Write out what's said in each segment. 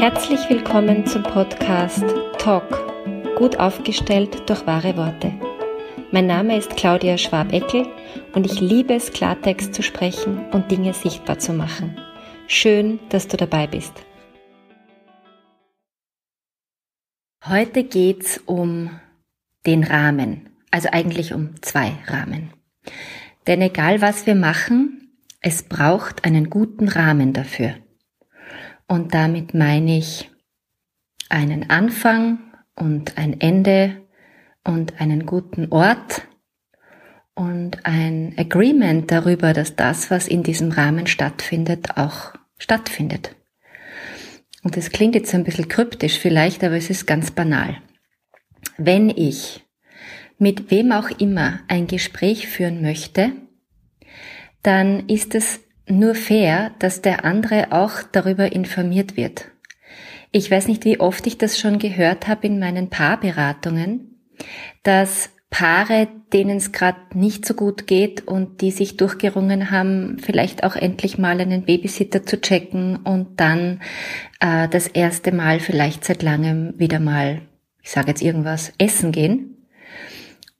Herzlich willkommen zum Podcast Talk, gut aufgestellt durch wahre Worte. Mein Name ist Claudia Schwab-Eckel und ich liebe es, Klartext zu sprechen und Dinge sichtbar zu machen. Schön, dass du dabei bist. Heute geht's um den Rahmen, also eigentlich um zwei Rahmen. Denn egal was wir machen, es braucht einen guten Rahmen dafür. Und damit meine ich einen Anfang und ein Ende und einen guten Ort und ein Agreement darüber, dass das, was in diesem Rahmen stattfindet, auch stattfindet. Und das klingt jetzt ein bisschen kryptisch vielleicht, aber es ist ganz banal. Wenn ich mit wem auch immer ein Gespräch führen möchte, dann ist es nur fair, dass der andere auch darüber informiert wird. Ich weiß nicht, wie oft ich das schon gehört habe in meinen Paarberatungen, dass Paare, denen es gerade nicht so gut geht und die sich durchgerungen haben, vielleicht auch endlich mal einen Babysitter zu checken und dann äh, das erste Mal vielleicht seit langem wieder mal, ich sage jetzt irgendwas, essen gehen.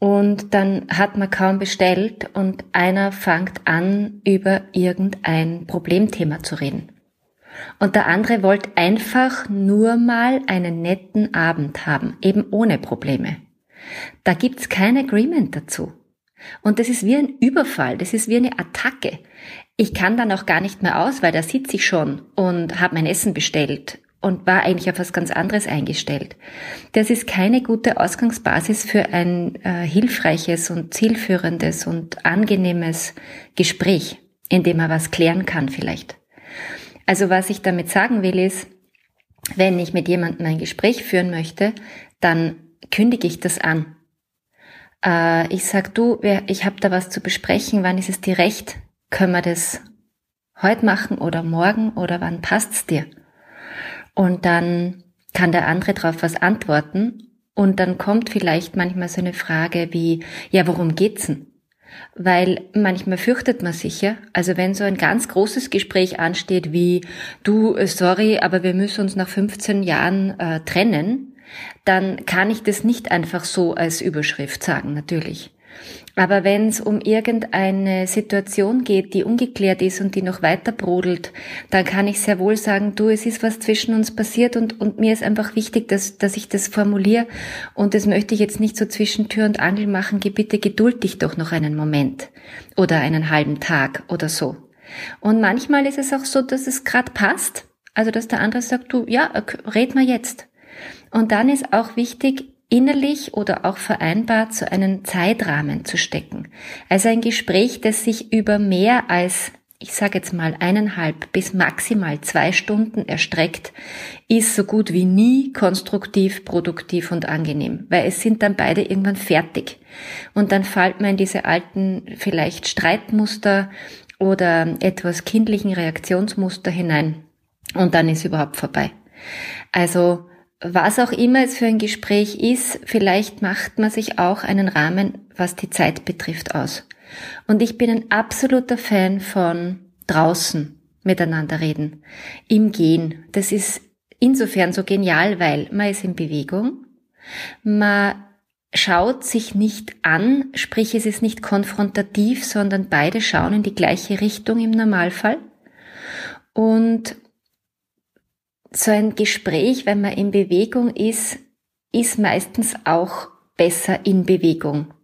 Und dann hat man kaum bestellt und einer fängt an, über irgendein Problemthema zu reden. Und der andere wollte einfach nur mal einen netten Abend haben, eben ohne Probleme. Da gibt's kein Agreement dazu. Und das ist wie ein Überfall, das ist wie eine Attacke. Ich kann dann auch gar nicht mehr aus, weil da sitze ich schon und habe mein Essen bestellt und war eigentlich auf was ganz anderes eingestellt. Das ist keine gute Ausgangsbasis für ein äh, hilfreiches und zielführendes und angenehmes Gespräch, in dem man was klären kann vielleicht. Also was ich damit sagen will ist, wenn ich mit jemandem ein Gespräch führen möchte, dann kündige ich das an. Äh, ich sag du, ich habe da was zu besprechen, wann ist es dir recht? Können wir das heute machen oder morgen oder wann passt's dir? Und dann kann der andere darauf was antworten und dann kommt vielleicht manchmal so eine Frage wie, ja, worum geht's denn? Weil manchmal fürchtet man sich ja. Also wenn so ein ganz großes Gespräch ansteht wie, du, äh, sorry, aber wir müssen uns nach 15 Jahren äh, trennen, dann kann ich das nicht einfach so als Überschrift sagen, natürlich. Aber wenn es um irgendeine Situation geht, die ungeklärt ist und die noch weiter brodelt, dann kann ich sehr wohl sagen, du, es ist was zwischen uns passiert und, und mir ist einfach wichtig, dass, dass ich das formuliere und das möchte ich jetzt nicht so zwischen Tür und Angel machen, geh bitte geduld dich doch noch einen Moment oder einen halben Tag oder so. Und manchmal ist es auch so, dass es gerade passt, also dass der andere sagt, du, ja, red mal jetzt. Und dann ist auch wichtig, innerlich oder auch vereinbart so einen Zeitrahmen zu stecken. Also ein Gespräch, das sich über mehr als ich sage jetzt mal eineinhalb bis maximal zwei Stunden erstreckt, ist so gut wie nie konstruktiv, produktiv und angenehm, weil es sind dann beide irgendwann fertig. Und dann fällt man in diese alten vielleicht Streitmuster oder etwas kindlichen Reaktionsmuster hinein und dann ist überhaupt vorbei. Also was auch immer es für ein Gespräch ist, vielleicht macht man sich auch einen Rahmen, was die Zeit betrifft, aus. Und ich bin ein absoluter Fan von draußen miteinander reden, im Gehen. Das ist insofern so genial, weil man ist in Bewegung, man schaut sich nicht an, sprich es ist nicht konfrontativ, sondern beide schauen in die gleiche Richtung im Normalfall. Und so ein Gespräch, wenn man in Bewegung ist, ist meistens auch besser in Bewegung.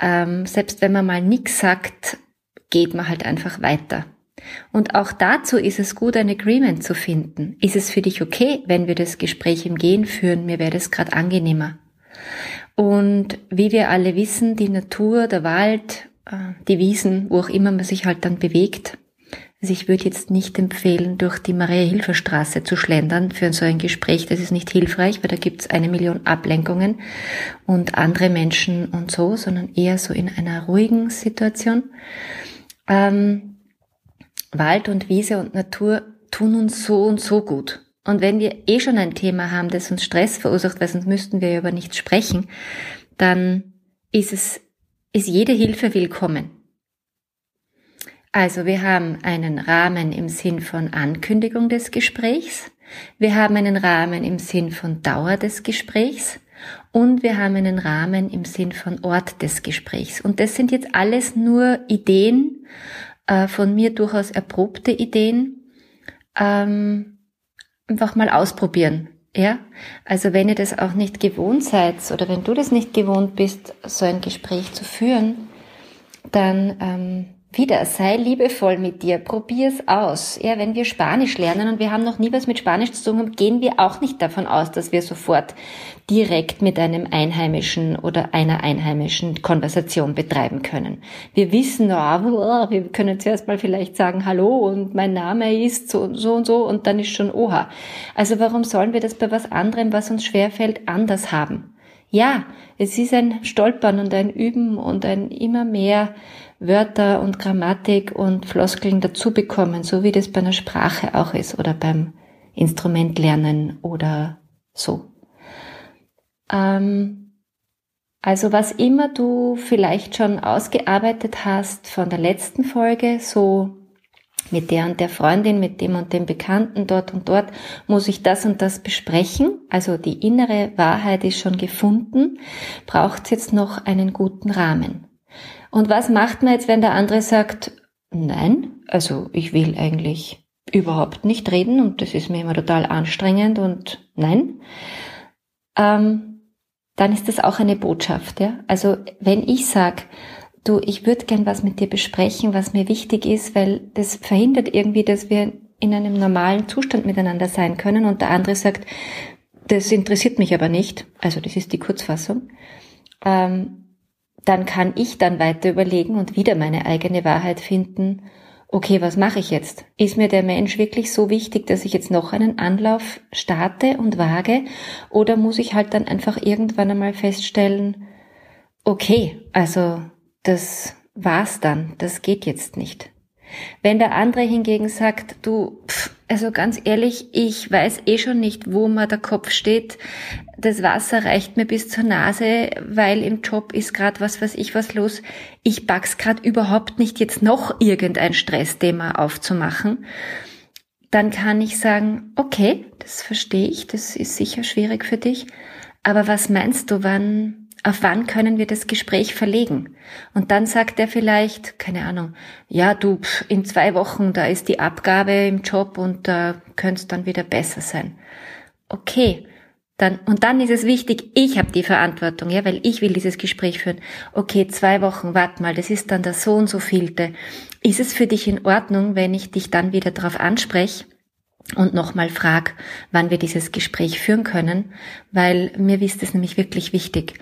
Ähm, selbst wenn man mal nichts sagt, geht man halt einfach weiter. Und auch dazu ist es gut, ein Agreement zu finden. Ist es für dich okay, wenn wir das Gespräch im Gehen führen? Mir wäre das gerade angenehmer. Und wie wir alle wissen, die Natur, der Wald, äh, die Wiesen, wo auch immer man sich halt dann bewegt, also ich würde jetzt nicht empfehlen, durch die Maria-Hilfer-Straße zu schlendern für so ein Gespräch. Das ist nicht hilfreich, weil da gibt es eine Million Ablenkungen und andere Menschen und so, sondern eher so in einer ruhigen Situation. Ähm, Wald und Wiese und Natur tun uns so und so gut. Und wenn wir eh schon ein Thema haben, das uns Stress verursacht, weil sonst müssten wir über nichts sprechen, dann ist es, ist jede Hilfe willkommen. Also wir haben einen Rahmen im Sinn von Ankündigung des Gesprächs. Wir haben einen Rahmen im Sinn von Dauer des Gesprächs und wir haben einen Rahmen im Sinn von Ort des Gesprächs. Und das sind jetzt alles nur Ideen, äh, von mir durchaus erprobte Ideen. Ähm, einfach mal ausprobieren. Ja, also wenn ihr das auch nicht gewohnt seid oder wenn du das nicht gewohnt bist, so ein Gespräch zu führen, dann ähm, wieder, sei liebevoll mit dir, probier's aus. Ja, wenn wir Spanisch lernen und wir haben noch nie was mit Spanisch zu tun, gehen wir auch nicht davon aus, dass wir sofort direkt mit einem Einheimischen oder einer Einheimischen Konversation betreiben können. Wir wissen, oh, wir können zuerst mal vielleicht sagen Hallo und mein Name ist so und so und so und dann ist schon Oha. Also warum sollen wir das bei was anderem, was uns schwerfällt, anders haben? Ja, es ist ein Stolpern und ein Üben und ein immer mehr Wörter und Grammatik und Floskeln dazu bekommen, so wie das bei einer Sprache auch ist oder beim Instrument lernen oder so. Ähm, also was immer du vielleicht schon ausgearbeitet hast von der letzten Folge, so mit der und der Freundin, mit dem und dem Bekannten dort und dort, muss ich das und das besprechen. Also die innere Wahrheit ist schon gefunden, braucht jetzt noch einen guten Rahmen. Und was macht man jetzt, wenn der andere sagt, nein, also ich will eigentlich überhaupt nicht reden und das ist mir immer total anstrengend und nein, ähm, dann ist das auch eine Botschaft. Ja? Also wenn ich sage, du, ich würde gern was mit dir besprechen, was mir wichtig ist, weil das verhindert irgendwie, dass wir in einem normalen Zustand miteinander sein können und der andere sagt, das interessiert mich aber nicht, also das ist die Kurzfassung, ähm, dann kann ich dann weiter überlegen und wieder meine eigene Wahrheit finden. Okay, was mache ich jetzt? Ist mir der Mensch wirklich so wichtig, dass ich jetzt noch einen Anlauf starte und wage? Oder muss ich halt dann einfach irgendwann einmal feststellen, okay, also das war's dann, das geht jetzt nicht. Wenn der andere hingegen sagt, du, pff, also ganz ehrlich, ich weiß eh schon nicht, wo mir der Kopf steht. Das Wasser reicht mir bis zur Nase, weil im Job ist gerade was weiß ich was los. Ich pack's gerade überhaupt nicht jetzt noch irgendein Stressthema aufzumachen. Dann kann ich sagen, okay, das verstehe ich, das ist sicher schwierig für dich. Aber was meinst du, wann auf wann können wir das Gespräch verlegen? Und dann sagt er vielleicht, keine Ahnung, ja, du, in zwei Wochen, da ist die Abgabe im Job und da könnte es dann wieder besser sein. Okay, dann, und dann ist es wichtig, ich habe die Verantwortung, ja, weil ich will dieses Gespräch führen. Okay, zwei Wochen, warte mal, das ist dann der so und so vielte. Ist es für dich in Ordnung, wenn ich dich dann wieder darauf anspreche? und nochmal frag, wann wir dieses Gespräch führen können, weil mir ist es nämlich wirklich wichtig.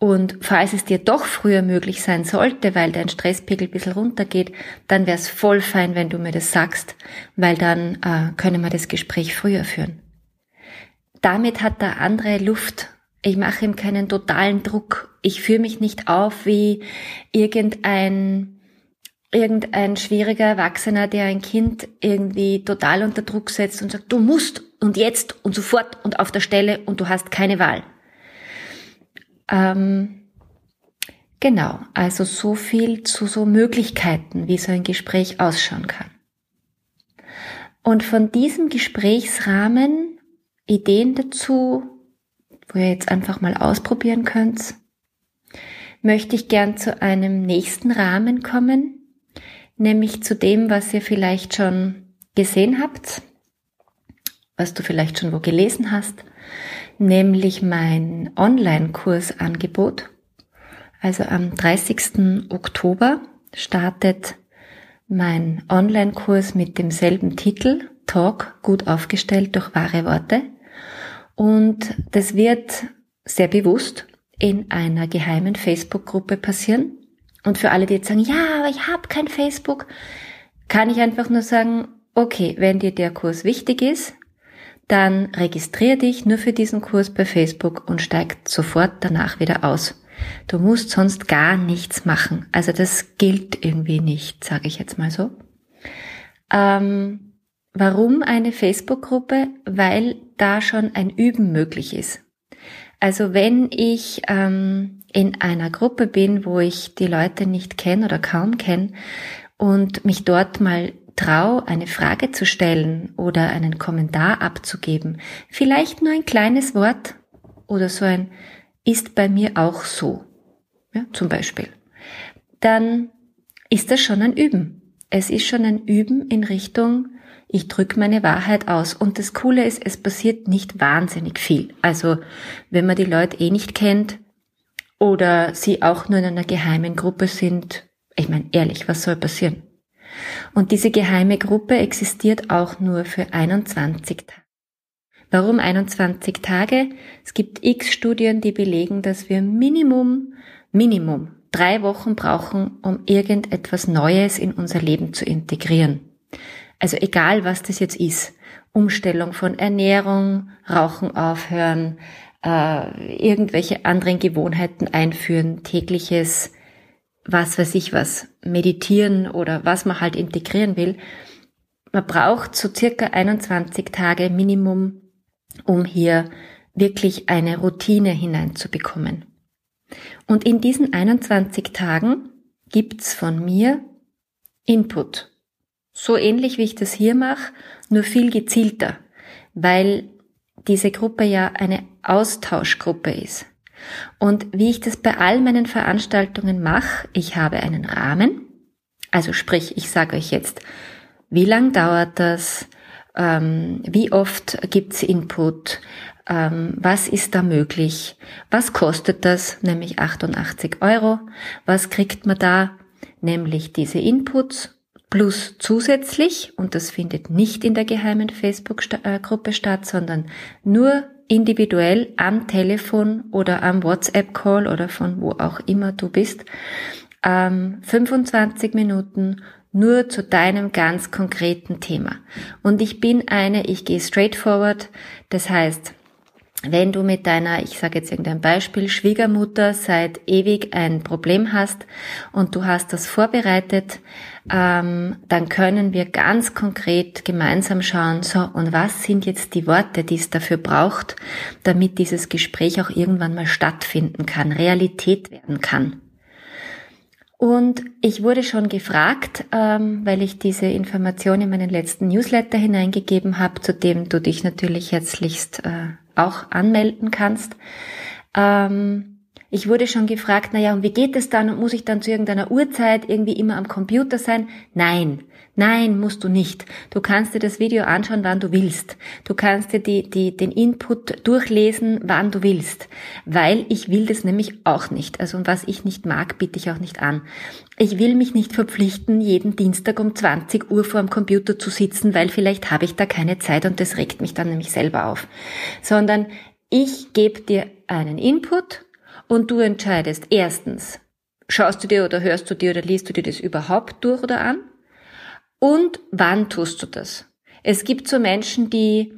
Und falls es dir doch früher möglich sein sollte, weil dein Stresspegel ein bisschen runtergeht, dann wäre es voll fein, wenn du mir das sagst, weil dann äh, können wir das Gespräch früher führen. Damit hat der andere Luft. Ich mache ihm keinen totalen Druck. Ich führe mich nicht auf wie irgendein irgendein schwieriger Erwachsener, der ein Kind irgendwie total unter Druck setzt und sagt, du musst und jetzt und sofort und auf der Stelle und du hast keine Wahl. Ähm, genau, also so viel zu so Möglichkeiten, wie so ein Gespräch ausschauen kann. Und von diesem Gesprächsrahmen Ideen dazu, wo ihr jetzt einfach mal ausprobieren könnt, möchte ich gern zu einem nächsten Rahmen kommen, nämlich zu dem, was ihr vielleicht schon gesehen habt, was du vielleicht schon wo gelesen hast, nämlich mein Online-Kursangebot. Also am 30. Oktober startet mein Online-Kurs mit demselben Titel, Talk, gut aufgestellt durch wahre Worte. Und das wird sehr bewusst in einer geheimen Facebook-Gruppe passieren. Und für alle, die jetzt sagen, ja, aber ich habe kein Facebook, kann ich einfach nur sagen, okay, wenn dir der Kurs wichtig ist, dann registrier dich nur für diesen Kurs bei Facebook und steig sofort danach wieder aus. Du musst sonst gar nichts machen. Also das gilt irgendwie nicht, sage ich jetzt mal so. Ähm, warum eine Facebook-Gruppe? Weil da schon ein Üben möglich ist. Also wenn ich ähm, in einer Gruppe bin, wo ich die Leute nicht kenne oder kaum kenne und mich dort mal trau, eine Frage zu stellen oder einen Kommentar abzugeben, vielleicht nur ein kleines Wort oder so ein ist bei mir auch so, ja, zum Beispiel, dann ist das schon ein Üben. Es ist schon ein Üben in Richtung, ich drücke meine Wahrheit aus. Und das Coole ist, es passiert nicht wahnsinnig viel. Also wenn man die Leute eh nicht kennt oder sie auch nur in einer geheimen Gruppe sind, ich meine ehrlich, was soll passieren? Und diese geheime Gruppe existiert auch nur für 21 Tage. Warum 21 Tage? Es gibt x Studien, die belegen, dass wir Minimum, Minimum drei Wochen brauchen, um irgendetwas Neues in unser Leben zu integrieren. Also egal, was das jetzt ist. Umstellung von Ernährung, Rauchen aufhören, äh, irgendwelche anderen Gewohnheiten einführen, tägliches, was weiß ich was, meditieren oder was man halt integrieren will. Man braucht so circa 21 Tage Minimum, um hier wirklich eine Routine hineinzubekommen. Und in diesen 21 Tagen gibt's von mir Input. So ähnlich wie ich das hier mache, nur viel gezielter, weil diese Gruppe ja eine Austauschgruppe ist. Und wie ich das bei all meinen Veranstaltungen mache, ich habe einen Rahmen, also sprich, ich sage euch jetzt, wie lang dauert das, ähm, wie oft gibt's Input, ähm, was ist da möglich, was kostet das, nämlich 88 Euro, was kriegt man da, nämlich diese Inputs plus zusätzlich, und das findet nicht in der geheimen Facebook-Gruppe statt, sondern nur individuell am Telefon oder am WhatsApp-Call oder von wo auch immer du bist, ähm, 25 Minuten nur zu deinem ganz konkreten Thema. Und ich bin eine, ich gehe straightforward, das heißt, wenn du mit deiner, ich sage jetzt irgendein Beispiel, Schwiegermutter seit ewig ein Problem hast und du hast das vorbereitet, ähm, dann können wir ganz konkret gemeinsam schauen, so, und was sind jetzt die Worte, die es dafür braucht, damit dieses Gespräch auch irgendwann mal stattfinden kann, Realität werden kann. Und ich wurde schon gefragt, ähm, weil ich diese Information in meinen letzten Newsletter hineingegeben habe, zu dem du dich natürlich herzlichst äh, auch anmelden kannst. Ähm, ich wurde schon gefragt, na ja, und wie geht es dann? Und muss ich dann zu irgendeiner Uhrzeit irgendwie immer am Computer sein? Nein. Nein, musst du nicht. Du kannst dir das Video anschauen, wann du willst. Du kannst dir die, die, den Input durchlesen, wann du willst. Weil ich will das nämlich auch nicht. Also was ich nicht mag, bitte ich auch nicht an. Ich will mich nicht verpflichten, jeden Dienstag um 20 Uhr vor dem Computer zu sitzen, weil vielleicht habe ich da keine Zeit und das regt mich dann nämlich selber auf. Sondern ich gebe dir einen Input und du entscheidest erstens, schaust du dir oder hörst du dir oder liest du dir das überhaupt durch oder an? Und wann tust du das? Es gibt so Menschen, die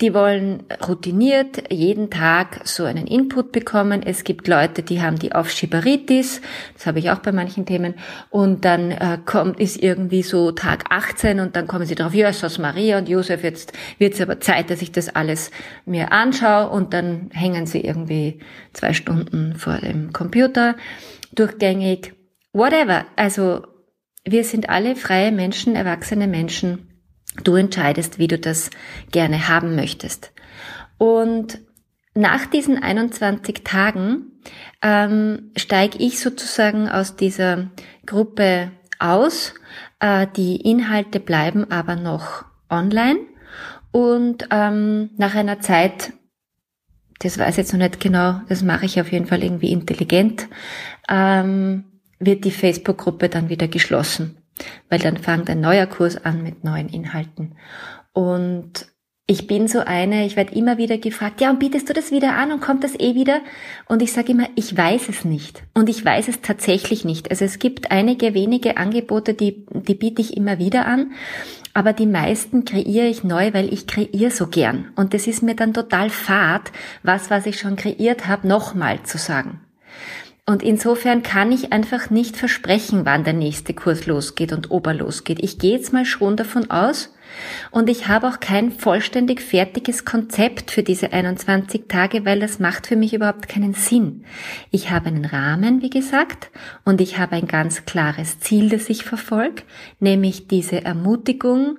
die wollen routiniert jeden Tag so einen Input bekommen. Es gibt Leute, die haben die Aufschieberitis, das habe ich auch bei manchen Themen, und dann äh, kommt ist irgendwie so Tag 18 und dann kommen sie drauf, Jesus Maria und Josef, jetzt wird es aber Zeit, dass ich das alles mir anschaue und dann hängen sie irgendwie zwei Stunden vor dem Computer durchgängig. Whatever. Also wir sind alle freie Menschen, erwachsene Menschen. Du entscheidest, wie du das gerne haben möchtest. Und nach diesen 21 Tagen ähm, steige ich sozusagen aus dieser Gruppe aus. Äh, die Inhalte bleiben aber noch online. Und ähm, nach einer Zeit, das weiß ich jetzt noch nicht genau, das mache ich auf jeden Fall irgendwie intelligent, ähm, wird die Facebook-Gruppe dann wieder geschlossen, weil dann fängt ein neuer Kurs an mit neuen Inhalten. Und ich bin so eine, ich werde immer wieder gefragt, ja, und bietest du das wieder an und kommt das eh wieder? Und ich sage immer, ich weiß es nicht. Und ich weiß es tatsächlich nicht. Also es gibt einige wenige Angebote, die, die biete ich immer wieder an. Aber die meisten kreiere ich neu, weil ich kreiere so gern. Und das ist mir dann total fad, was, was ich schon kreiert habe, nochmal zu sagen. Und insofern kann ich einfach nicht versprechen, wann der nächste Kurs losgeht und ob er losgeht. Ich gehe jetzt mal schon davon aus und ich habe auch kein vollständig fertiges Konzept für diese 21 Tage, weil das macht für mich überhaupt keinen Sinn. Ich habe einen Rahmen, wie gesagt, und ich habe ein ganz klares Ziel, das ich verfolge, nämlich diese Ermutigung,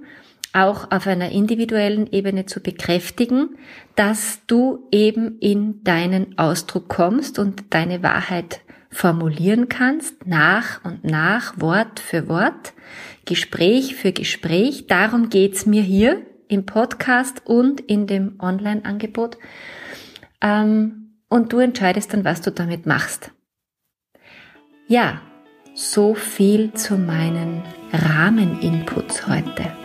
auch auf einer individuellen Ebene zu bekräftigen, dass du eben in deinen Ausdruck kommst und deine Wahrheit formulieren kannst, nach und nach, Wort für Wort, Gespräch für Gespräch. Darum geht's mir hier im Podcast und in dem Online-Angebot. Ähm, und du entscheidest dann, was du damit machst. Ja, so viel zu meinen Rahmeninputs heute.